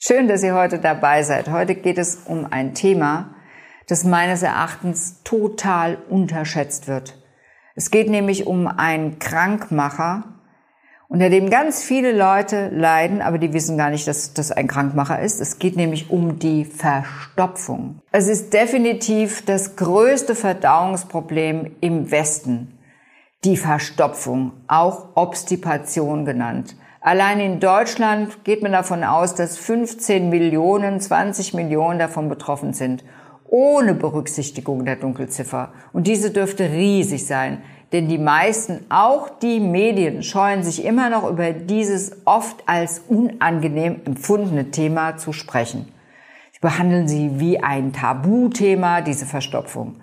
Schön, dass ihr heute dabei seid. Heute geht es um ein Thema, das meines Erachtens total unterschätzt wird. Es geht nämlich um einen Krankmacher, unter dem ganz viele Leute leiden, aber die wissen gar nicht, dass das ein Krankmacher ist. Es geht nämlich um die Verstopfung. Es ist definitiv das größte Verdauungsproblem im Westen. Die Verstopfung, auch Obstipation genannt. Allein in Deutschland geht man davon aus, dass 15 Millionen, 20 Millionen davon betroffen sind, ohne Berücksichtigung der Dunkelziffer. Und diese dürfte riesig sein, denn die meisten, auch die Medien, scheuen sich immer noch über dieses oft als unangenehm empfundene Thema zu sprechen. Sie behandeln sie wie ein Tabuthema, diese Verstopfung.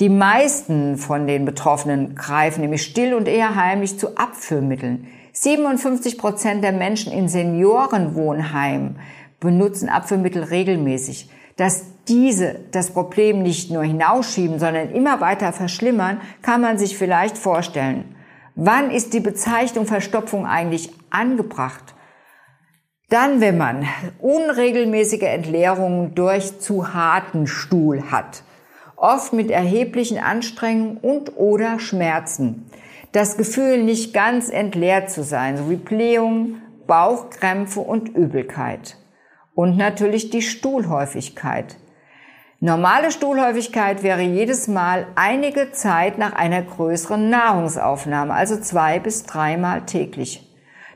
Die meisten von den Betroffenen greifen nämlich still und eher heimlich zu Abführmitteln. 57 Prozent der Menschen in Seniorenwohnheimen benutzen Abführmittel regelmäßig. Dass diese das Problem nicht nur hinausschieben, sondern immer weiter verschlimmern, kann man sich vielleicht vorstellen. Wann ist die Bezeichnung Verstopfung eigentlich angebracht? Dann, wenn man unregelmäßige Entleerungen durch zu harten Stuhl hat, oft mit erheblichen Anstrengungen und oder Schmerzen das Gefühl, nicht ganz entleert zu sein, sowie Blähungen, Bauchkrämpfe und Übelkeit. Und natürlich die Stuhlhäufigkeit. Normale Stuhlhäufigkeit wäre jedes Mal einige Zeit nach einer größeren Nahrungsaufnahme, also zwei bis dreimal täglich.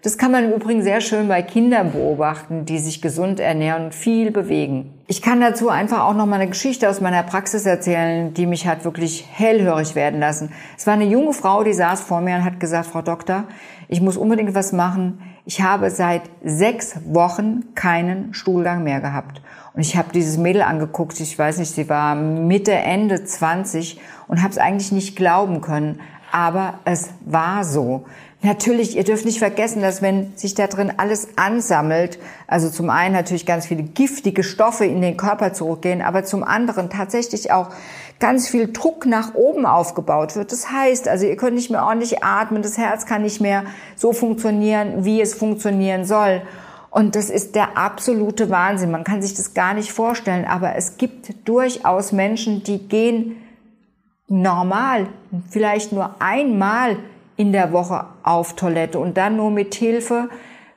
Das kann man im Übrigen sehr schön bei Kindern beobachten, die sich gesund ernähren und viel bewegen. Ich kann dazu einfach auch noch mal eine Geschichte aus meiner Praxis erzählen, die mich hat wirklich hellhörig werden lassen. Es war eine junge Frau, die saß vor mir und hat gesagt, Frau Doktor, ich muss unbedingt was machen. Ich habe seit sechs Wochen keinen Stuhlgang mehr gehabt. Und ich habe dieses Mädel angeguckt, ich weiß nicht, sie war Mitte, Ende 20 und habe es eigentlich nicht glauben können. Aber es war so. Natürlich, ihr dürft nicht vergessen, dass wenn sich da drin alles ansammelt, also zum einen natürlich ganz viele giftige Stoffe in den Körper zurückgehen, aber zum anderen tatsächlich auch ganz viel Druck nach oben aufgebaut wird. Das heißt, also ihr könnt nicht mehr ordentlich atmen, das Herz kann nicht mehr so funktionieren, wie es funktionieren soll. Und das ist der absolute Wahnsinn. Man kann sich das gar nicht vorstellen, aber es gibt durchaus Menschen, die gehen normal, vielleicht nur einmal in der Woche auf Toilette und dann nur mit Hilfe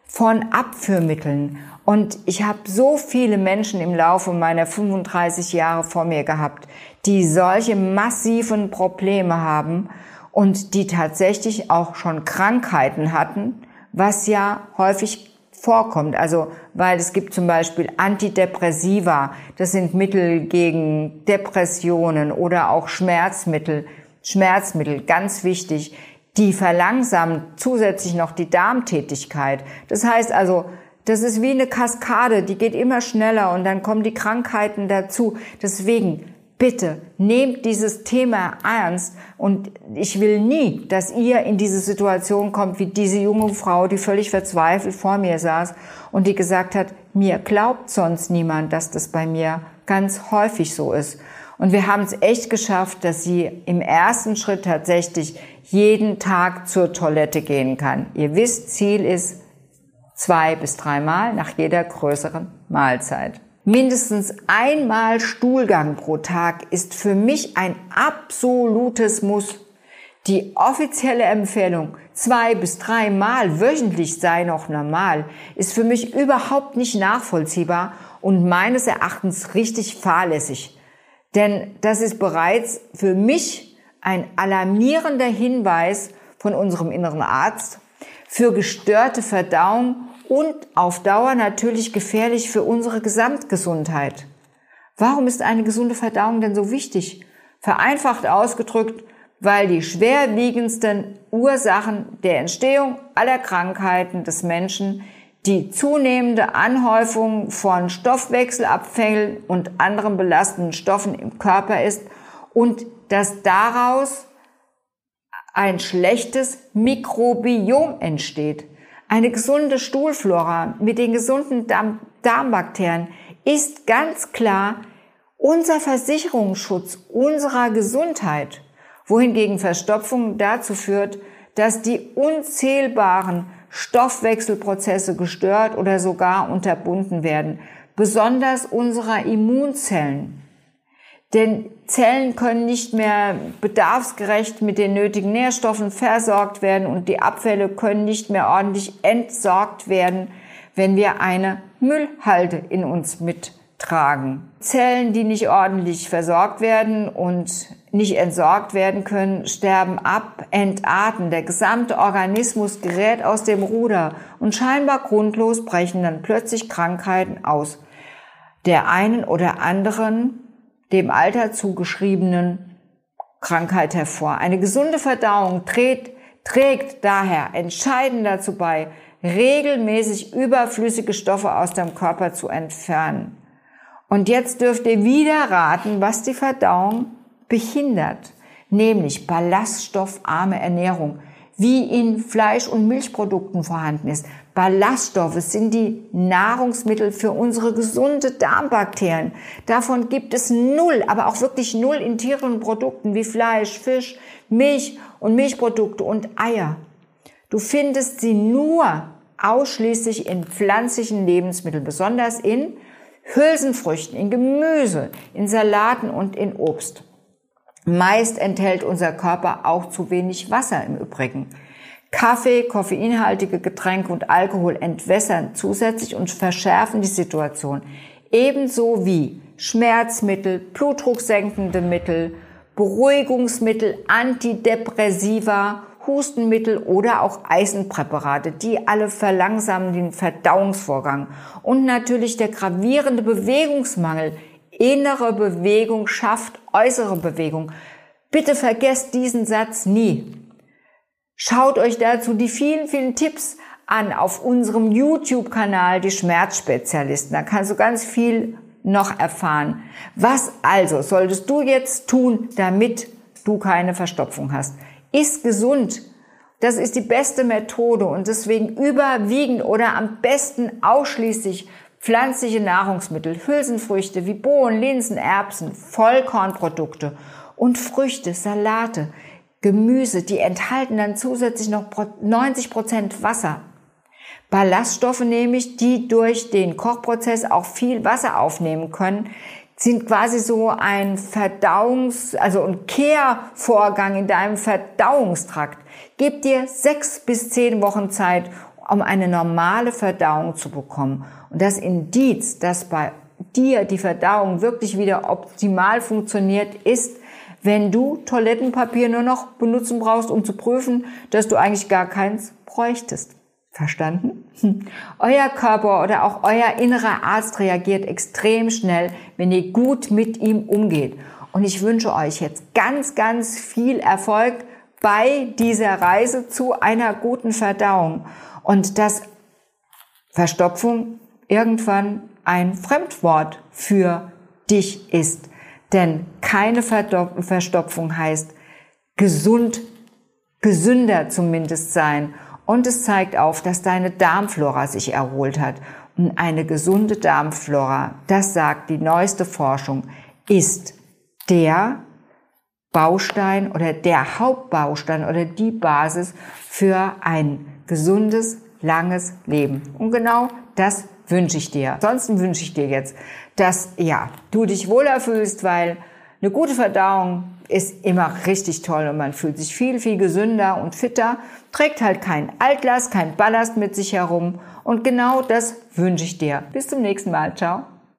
von Abführmitteln. Und ich habe so viele Menschen im Laufe meiner 35 Jahre vor mir gehabt, die solche massiven Probleme haben und die tatsächlich auch schon Krankheiten hatten, was ja häufig vorkommt. Also, weil es gibt zum Beispiel Antidepressiva, das sind Mittel gegen Depressionen oder auch Schmerzmittel. Schmerzmittel, ganz wichtig die verlangsamen zusätzlich noch die Darmtätigkeit. Das heißt also, das ist wie eine Kaskade, die geht immer schneller und dann kommen die Krankheiten dazu. Deswegen, bitte, nehmt dieses Thema ernst und ich will nie, dass ihr in diese Situation kommt, wie diese junge Frau, die völlig verzweifelt vor mir saß und die gesagt hat, mir glaubt sonst niemand, dass das bei mir ganz häufig so ist. Und wir haben es echt geschafft, dass sie im ersten Schritt tatsächlich jeden Tag zur Toilette gehen kann. Ihr wisst, Ziel ist zwei bis dreimal nach jeder größeren Mahlzeit. Mindestens einmal Stuhlgang pro Tag ist für mich ein absolutes Muss. Die offizielle Empfehlung, zwei bis dreimal wöchentlich sei noch normal, ist für mich überhaupt nicht nachvollziehbar und meines Erachtens richtig fahrlässig. Denn das ist bereits für mich ein alarmierender Hinweis von unserem inneren Arzt für gestörte Verdauung und auf Dauer natürlich gefährlich für unsere Gesamtgesundheit. Warum ist eine gesunde Verdauung denn so wichtig? Vereinfacht ausgedrückt, weil die schwerwiegendsten Ursachen der Entstehung aller Krankheiten des Menschen die zunehmende Anhäufung von Stoffwechselabfällen und anderen belastenden Stoffen im Körper ist und dass daraus ein schlechtes Mikrobiom entsteht. Eine gesunde Stuhlflora mit den gesunden Darm Darmbakterien ist ganz klar unser Versicherungsschutz unserer Gesundheit, wohingegen Verstopfung dazu führt, dass die unzählbaren Stoffwechselprozesse gestört oder sogar unterbunden werden, besonders unserer Immunzellen. Denn Zellen können nicht mehr bedarfsgerecht mit den nötigen Nährstoffen versorgt werden und die Abfälle können nicht mehr ordentlich entsorgt werden, wenn wir eine Müllhalde in uns mittragen. Zellen, die nicht ordentlich versorgt werden und nicht entsorgt werden können, sterben ab, entarten. Der gesamte Organismus gerät aus dem Ruder und scheinbar grundlos brechen dann plötzlich Krankheiten aus. Der einen oder anderen dem Alter zugeschriebenen Krankheit hervor. Eine gesunde Verdauung trägt, trägt daher entscheidend dazu bei, regelmäßig überflüssige Stoffe aus dem Körper zu entfernen. Und jetzt dürft ihr wieder raten, was die Verdauung behindert, nämlich ballaststoffarme Ernährung, wie in Fleisch- und Milchprodukten vorhanden ist. Ballaststoffe sind die Nahrungsmittel für unsere gesunde Darmbakterien. Davon gibt es null, aber auch wirklich null in tierischen Produkten wie Fleisch, Fisch, Milch und Milchprodukte und Eier. Du findest sie nur ausschließlich in pflanzlichen Lebensmitteln, besonders in Hülsenfrüchten, in Gemüse, in Salaten und in Obst. Meist enthält unser Körper auch zu wenig Wasser im Übrigen. Kaffee, koffeinhaltige Getränke und Alkohol entwässern zusätzlich und verschärfen die Situation. Ebenso wie Schmerzmittel, blutdrucksenkende Mittel, Beruhigungsmittel, Antidepressiva, Hustenmittel oder auch Eisenpräparate, die alle verlangsamen den Verdauungsvorgang. Und natürlich der gravierende Bewegungsmangel. Innere Bewegung schafft äußere Bewegung. Bitte vergesst diesen Satz nie. Schaut euch dazu die vielen, vielen Tipps an auf unserem YouTube-Kanal, die Schmerzspezialisten. Da kannst du ganz viel noch erfahren. Was also solltest du jetzt tun, damit du keine Verstopfung hast? Ist gesund. Das ist die beste Methode und deswegen überwiegend oder am besten ausschließlich pflanzliche Nahrungsmittel, Hülsenfrüchte wie Bohnen, Linsen, Erbsen, Vollkornprodukte und Früchte, Salate. Gemüse, die enthalten dann zusätzlich noch 90 Prozent Wasser. Ballaststoffe nämlich, die durch den Kochprozess auch viel Wasser aufnehmen können, sind quasi so ein Verdauungs-, also ein Kehrvorgang in deinem Verdauungstrakt. Gib dir sechs bis zehn Wochen Zeit, um eine normale Verdauung zu bekommen. Und das Indiz, dass bei dir die Verdauung wirklich wieder optimal funktioniert, ist, wenn du Toilettenpapier nur noch benutzen brauchst, um zu prüfen, dass du eigentlich gar keins bräuchtest. Verstanden? Hm. Euer Körper oder auch euer innerer Arzt reagiert extrem schnell, wenn ihr gut mit ihm umgeht. Und ich wünsche euch jetzt ganz, ganz viel Erfolg bei dieser Reise zu einer guten Verdauung und dass Verstopfung irgendwann ein Fremdwort für dich ist. Denn keine Verstopfung heißt gesund, gesünder zumindest sein. Und es zeigt auf, dass deine Darmflora sich erholt hat. Und eine gesunde Darmflora, das sagt die neueste Forschung, ist der Baustein oder der Hauptbaustein oder die Basis für ein gesundes, langes Leben. Und genau das wünsche ich dir. Ansonsten wünsche ich dir jetzt, dass ja, du dich wohler fühlst, weil eine gute Verdauung ist immer richtig toll und man fühlt sich viel, viel gesünder und fitter, trägt halt kein Altlast, kein Ballast mit sich herum und genau das wünsche ich dir. Bis zum nächsten Mal. Ciao.